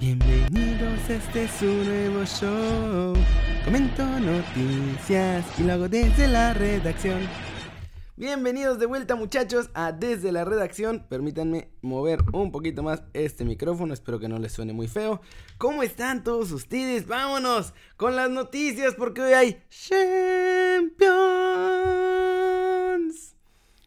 Bienvenidos este su nuevo show. Comento noticias y lo hago desde la redacción. Bienvenidos de vuelta muchachos a Desde la Redacción. Permítanme mover un poquito más este micrófono, espero que no les suene muy feo. ¿Cómo están todos ustedes? Vámonos con las noticias porque hoy hay Champions.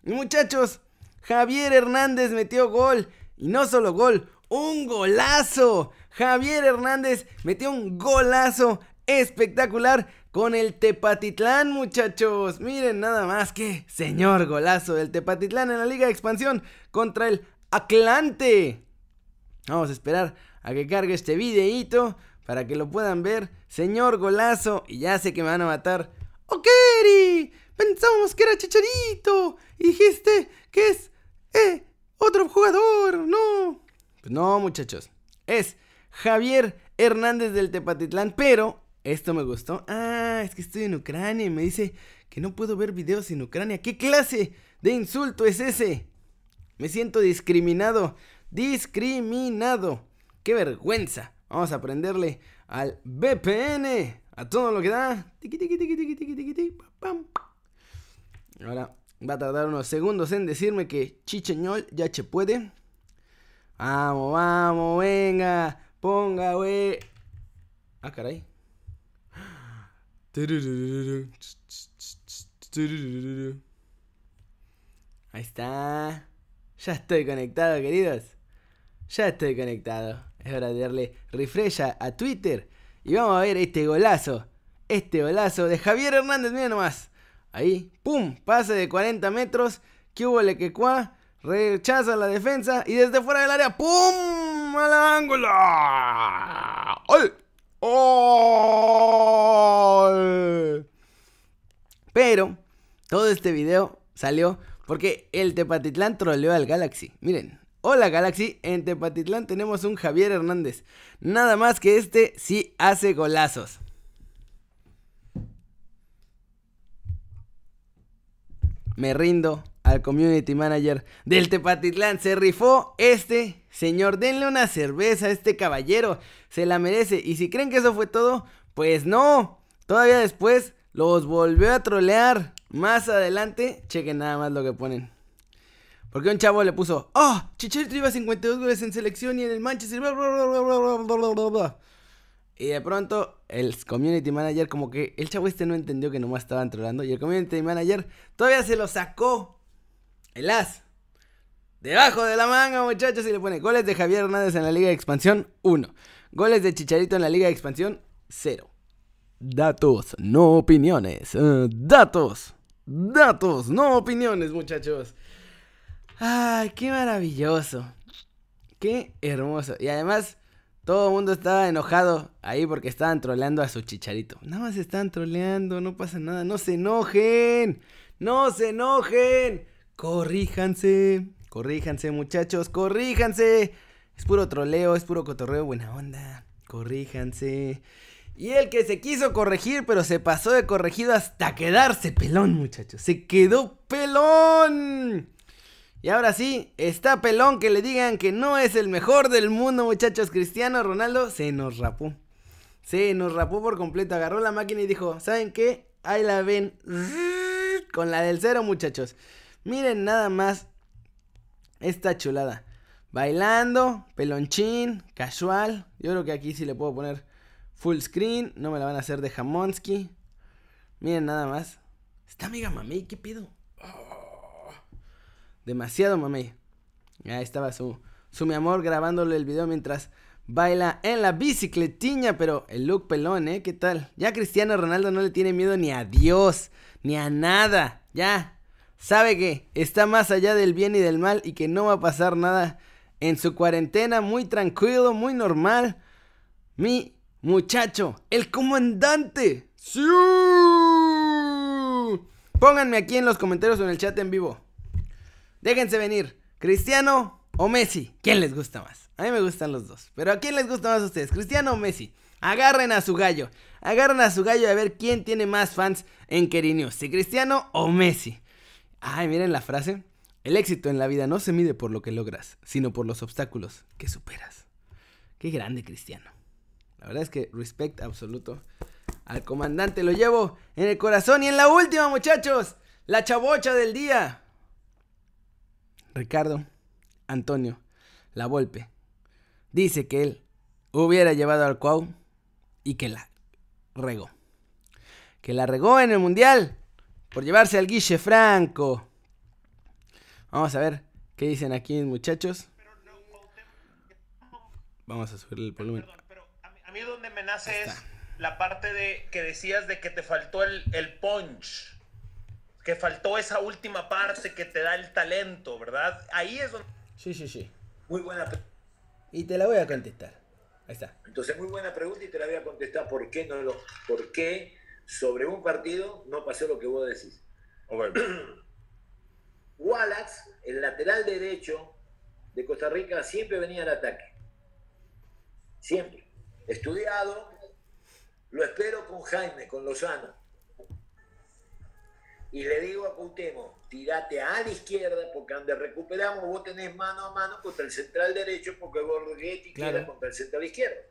Y muchachos, Javier Hernández metió gol. Y no solo gol, un golazo. Javier Hernández metió un golazo espectacular con el Tepatitlán, muchachos. Miren nada más que señor golazo del Tepatitlán en la Liga de Expansión contra el Atlante. Vamos a esperar a que cargue este videíto para que lo puedan ver. Señor golazo. Y ya sé que me van a matar. ¡Okeri! Pensábamos que era Chicharito. Y dijiste que es eh, otro jugador. No. Pues no, muchachos. Es Javier Hernández del Tepatitlán. Pero esto me gustó. Ah, es que estoy en Ucrania y me dice que no puedo ver videos en Ucrania. ¿Qué clase de insulto es ese? Me siento discriminado. Discriminado. ¡Qué vergüenza! Vamos a aprenderle al VPN. A todo lo que da. Ahora va a tardar unos segundos en decirme que Chicheñol ya se puede. Vamos, vamos, venga. Ponga, wey. Ah, caray. Ahí está. Ya estoy conectado, queridos. Ya estoy conectado. Es hora de darle refresh a, Twitter. Y vamos a ver este golazo. Este golazo de Javier Hernández. Miren nomás. Ahí. ¡Pum! Pase de 40 metros. Que hubo le que cuá. Rechaza la defensa. Y desde fuera del área. ¡Pum! ¡Al ángulo! ¡Oh! Pero todo este video salió porque el Tepatitlán troleó al Galaxy. Miren, hola Galaxy, en Tepatitlán tenemos un Javier Hernández. Nada más que este sí hace golazos. Me rindo al community manager del Tepatitlán. Se rifó este señor. Denle una cerveza a este caballero. Se la merece. Y si creen que eso fue todo, pues no. Todavía después los volvió a trolear. Más adelante, chequen nada más lo que ponen. Porque un chavo le puso, oh, Chicharito lleva 52 goles en selección y en el Manchester. y de pronto el community manager como que el chavo este no entendió que nomás estaban trolando. Y el community manager todavía se lo sacó. El as. Debajo de la manga, muchachos, y le pone goles de Javier Hernández en la Liga de Expansión 1. Goles de Chicharito en la Liga de Expansión 0. Datos, no opiniones. Eh, datos, datos, no opiniones, muchachos. Ay, qué maravilloso. Qué hermoso. Y además, todo el mundo estaba enojado ahí porque estaban troleando a su chicharito. Nada más están troleando, no pasa nada. No se enojen. No se enojen. Corríjanse. Corríjanse, muchachos. Corríjanse. Es puro troleo, es puro cotorreo, buena onda. Corríjanse. Y el que se quiso corregir, pero se pasó de corregido hasta quedarse pelón, muchachos. Se quedó pelón. Y ahora sí, está pelón que le digan que no es el mejor del mundo, muchachos. Cristiano Ronaldo se nos rapó. Se nos rapó por completo. Agarró la máquina y dijo, ¿saben qué? Ahí la ven. Con la del cero, muchachos. Miren nada más esta chulada. Bailando, pelonchín, casual. Yo creo que aquí sí le puedo poner Full screen, no me la van a hacer de Jamonsky. Miren nada más. Está amiga mamey, ¿qué pido? Oh, demasiado mamey. Ahí estaba su, su mi amor grabándole el video mientras baila en la bicicletiña, pero el look pelón, ¿eh? ¿Qué tal? Ya Cristiano Ronaldo no le tiene miedo ni a Dios, ni a nada. Ya. Sabe que está más allá del bien y del mal y que no va a pasar nada en su cuarentena, muy tranquilo, muy normal. Mi Muchacho, el comandante. ¡Sí! Pónganme aquí en los comentarios o en el chat en vivo. Déjense venir. ¿Cristiano o Messi? ¿Quién les gusta más? A mí me gustan los dos. Pero ¿a quién les gusta más a ustedes? ¿Cristiano o Messi? Agarren a su gallo. Agarren a su gallo a ver quién tiene más fans en Kerinews. Si Cristiano o Messi. Ay, miren la frase. El éxito en la vida no se mide por lo que logras, sino por los obstáculos que superas. Qué grande Cristiano. La verdad es que respect absoluto al comandante. Lo llevo en el corazón. Y en la última, muchachos, la chabocha del día. Ricardo Antonio La Volpe dice que él hubiera llevado al Cuau y que la regó. Que la regó en el Mundial por llevarse al Guiche Franco. Vamos a ver qué dicen aquí, muchachos. Vamos a subir el volumen. pero a mí, donde me nace es la parte de que decías de que te faltó el, el punch. Que faltó esa última parte que te da el talento, ¿verdad? Ahí es donde. Sí, sí, sí. Muy buena pregunta. Y te la voy a contestar. Ahí está. Entonces, muy buena pregunta y te la voy a contestar. ¿Por qué, no lo, por qué sobre un partido no pasó lo que vos decís? Wallace, el lateral derecho de Costa Rica, siempre venía al ataque. Siempre. Estudiado, lo espero con Jaime, con Lozano. Y le digo a Cuauhtémoc, tirate a la izquierda, porque donde recuperamos vos tenés mano a mano contra el central derecho, porque Borghetti claro. queda contra el central izquierdo.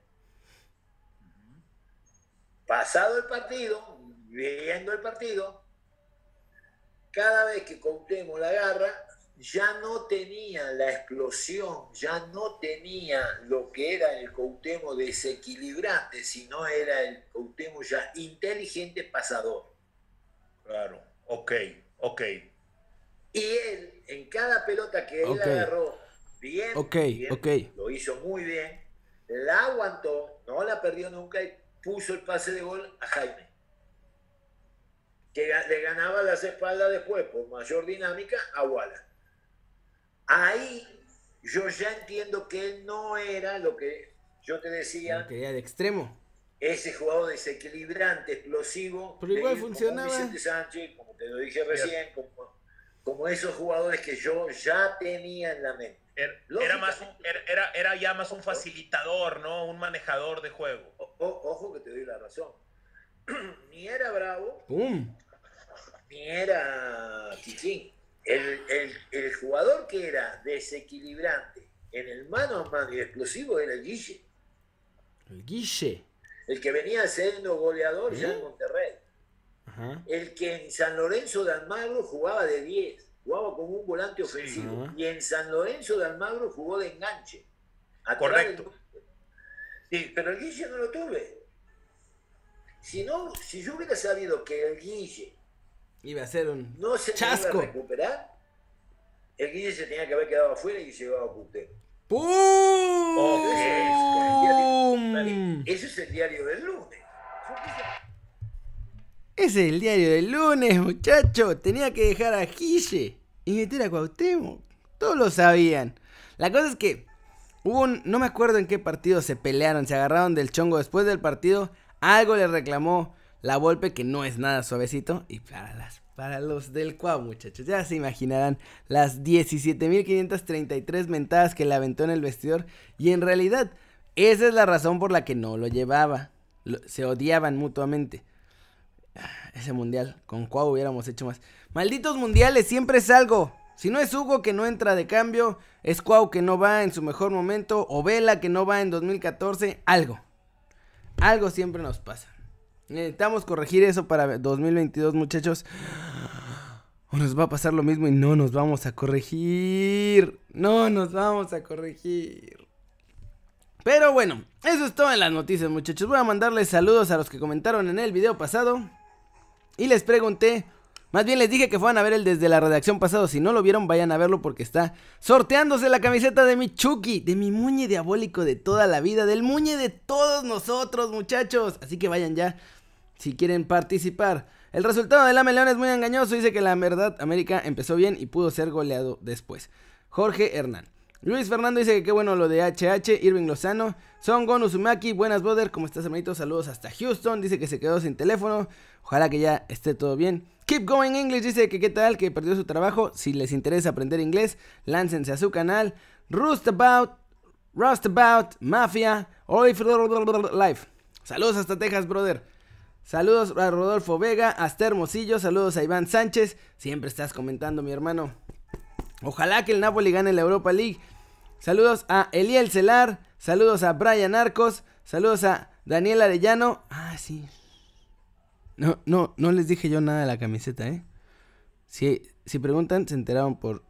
Pasado el partido, viendo el partido, cada vez que Cuauhtémoc la agarra, ya no tenía la explosión, ya no tenía lo que era el Cuauhtémoc desequilibrante, sino era el Cuauhtémoc ya inteligente pasador. Claro, ok, ok. Y él, en cada pelota que él agarró, bien, bien lo hizo muy bien, la aguantó, no la perdió nunca y puso el pase de gol a Jaime que le ganaba las espaldas después por mayor dinámica a Wallace. Ahí yo ya entiendo que él no era lo que yo te decía. Que era de extremo. Ese jugador desequilibrante, explosivo. Pero igual funcionaba. Como Vicente Sánchez, como te lo dije recién, como, esos jugadores que yo ya tenía en la mente. Era, más era, era, ya más un facilitador, ¿no? Un manejador de juego. ojo que te doy la razón. ni era bravo, ni era Chichín. El, jugador que era desequilibrante en el mano a mano y explosivo era el Guille. El Guille. El que venía siendo goleador ya en ¿Eh? El que en San Lorenzo de Almagro jugaba de 10, jugaba como un volante ofensivo. y en San Lorenzo de Almagro jugó de enganche. Correcto. Sí, pero el Guille no lo tuve. Si no, si yo hubiera sabido que el Guille iba a ser un no se chasco. Iba a recuperar, el Guille se tenía que haber quedado afuera y llevaba a ¡Pum! Eso es el diario del lunes. Es el diario del lunes, muchacho. Tenía que dejar a Guille y meter a Cuauhtémoc. Todos lo sabían. La cosa es que hubo un... No me acuerdo en qué partido se pelearon, se agarraron del chongo después del partido. Algo le reclamó la Volpe que no es nada suavecito. Y para, las, para los del Cuau, muchachos, ya se imaginarán las 17.533 mentadas que le aventó en el vestidor. Y en realidad, esa es la razón por la que no lo llevaba. se odiaban mutuamente. Ese mundial, con Cuau hubiéramos hecho más. Malditos mundiales, siempre es algo. Si no es Hugo que no entra de cambio, es Cuau que no va en su mejor momento, o Vela que no va en 2014, algo. Algo siempre nos pasa. Necesitamos corregir eso para 2022, muchachos. O nos va a pasar lo mismo y no nos vamos a corregir. No nos vamos a corregir. Pero bueno, eso es todo en las noticias, muchachos. Voy a mandarles saludos a los que comentaron en el video pasado. Y les pregunté más bien les dije que fueran a ver el desde la redacción pasado. Si no lo vieron, vayan a verlo porque está sorteándose la camiseta de mi Chucky, de mi muñe diabólico de toda la vida, del muñe de todos nosotros, muchachos. Así que vayan ya si quieren participar. El resultado del AME León es muy engañoso. Dice que la verdad América empezó bien y pudo ser goleado después. Jorge Hernán. Luis Fernando dice que qué bueno lo de HH, Irving Lozano, Son Gon Uzumaki, buenas brother, ¿cómo estás hermanito? Saludos hasta Houston, dice que se quedó sin teléfono, ojalá que ya esté todo bien. Keep Going English dice que qué tal, que perdió su trabajo, si les interesa aprender inglés, láncense a su canal. Rust About, Rust About, Mafia, Life. Saludos hasta Texas, brother. Saludos a Rodolfo Vega, hasta Hermosillo, saludos a Iván Sánchez, siempre estás comentando mi hermano. Ojalá que el Napoli gane la Europa League. Saludos a Eliel Celar. Saludos a Brian Arcos. Saludos a Daniel Arellano. Ah, sí. No, no, no les dije yo nada de la camiseta, ¿eh? Si, si preguntan, se enteraron por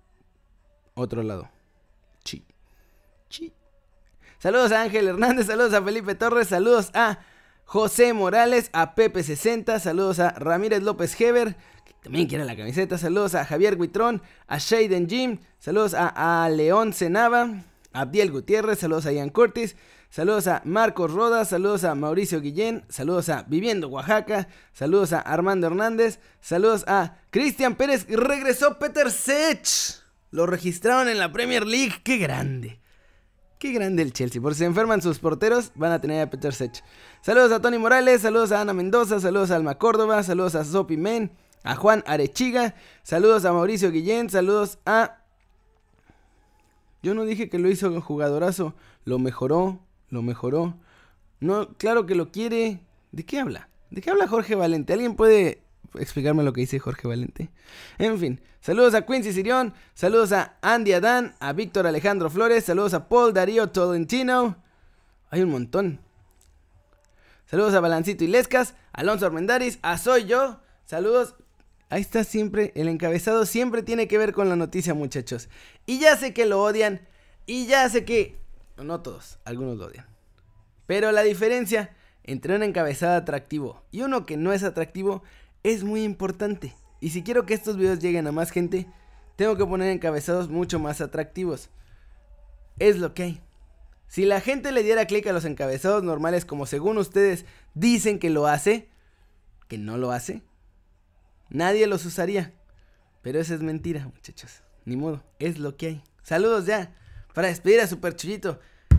otro lado. Chi. Chi. Saludos a Ángel Hernández, saludos a Felipe Torres, saludos a José Morales, a Pepe 60, saludos a Ramírez López Heber, también quiere la camiseta, saludos a Javier Guitrón, a Shaden Jim, saludos a, León Cenava, a Abdiel Gutiérrez, saludos a Ian Curtis, saludos a Marcos Rodas, saludos a Mauricio Guillén, saludos a Viviendo Oaxaca, saludos a Armando Hernández, saludos a Cristian Pérez, regresó Peter Sech, lo registraron en la Premier League, qué grande. Qué grande el Chelsea. Por si se enferman sus porteros, van a tener a Peter Sech. Saludos a Tony Morales, saludos a Ana Mendoza, saludos a Alma Córdoba, saludos a Sopi Men, a Juan Arechiga, saludos a Mauricio Guillén, saludos a... Yo no dije que lo hizo un jugadorazo, lo mejoró, lo mejoró. No, claro que lo quiere. ¿De qué habla? ¿De qué habla Jorge Valente? ¿Alguien puede explicarme lo que dice Jorge Valente? En fin, Saludos a Quincy Sirión, saludos a Andy Adán, a Víctor Alejandro Flores, saludos a Paul Darío Tolentino. Hay un montón. Saludos a Balancito Ilescas, Alonso Armendaris, a Soy Yo. Saludos. Ahí está siempre, el encabezado siempre tiene que ver con la noticia, muchachos. Y ya sé que lo odian, y ya sé que... No todos, algunos lo odian. Pero la diferencia entre un encabezado atractivo y uno que no es atractivo es muy importante. Y si quiero que estos videos lleguen a más gente, tengo que poner encabezados mucho más atractivos. Es lo que hay. Si la gente le diera clic a los encabezados normales como según ustedes dicen que lo hace, que no lo hace, nadie los usaría. Pero eso es mentira, muchachos. Ni modo, es lo que hay. Saludos ya. Para despedir a Super Chuyito,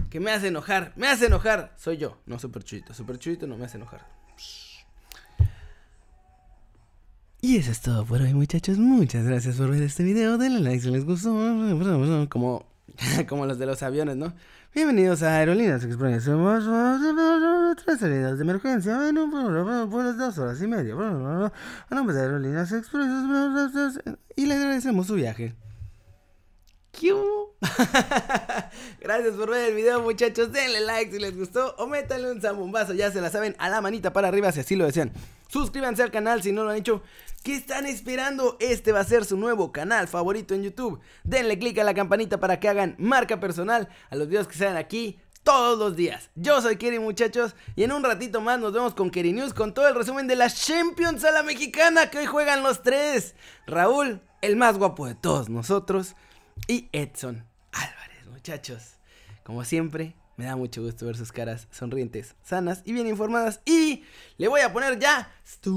que me hace enojar. Me hace enojar. Soy yo, no Super Chuyito. Super Chuyito no me hace enojar. Y eso es todo por hoy, muchachos. Muchas gracias por ver este video. Denle like si les gustó. Como, como los de los aviones, ¿no? Bienvenidos a Aerolíneas Express. Tres salidas de emergencia. Por las dos horas y media. A nombre de Aerolíneas Express. Y le agradecemos su viaje. Gracias por ver el video muchachos, denle like si les gustó o métanle un zambombazo, ya se la saben, a la manita para arriba si así lo desean. Suscríbanse al canal si no lo han hecho. ¿Qué están esperando? Este va a ser su nuevo canal favorito en YouTube. Denle click a la campanita para que hagan marca personal a los videos que salen aquí todos los días. Yo soy Kerry muchachos y en un ratito más nos vemos con Kerry News con todo el resumen de la Champions a la mexicana que hoy juegan los tres. Raúl, el más guapo de todos nosotros y Edson muchachos. Como siempre, me da mucho gusto ver sus caras sonrientes, sanas y bien informadas. Y le voy a poner ya. Stop.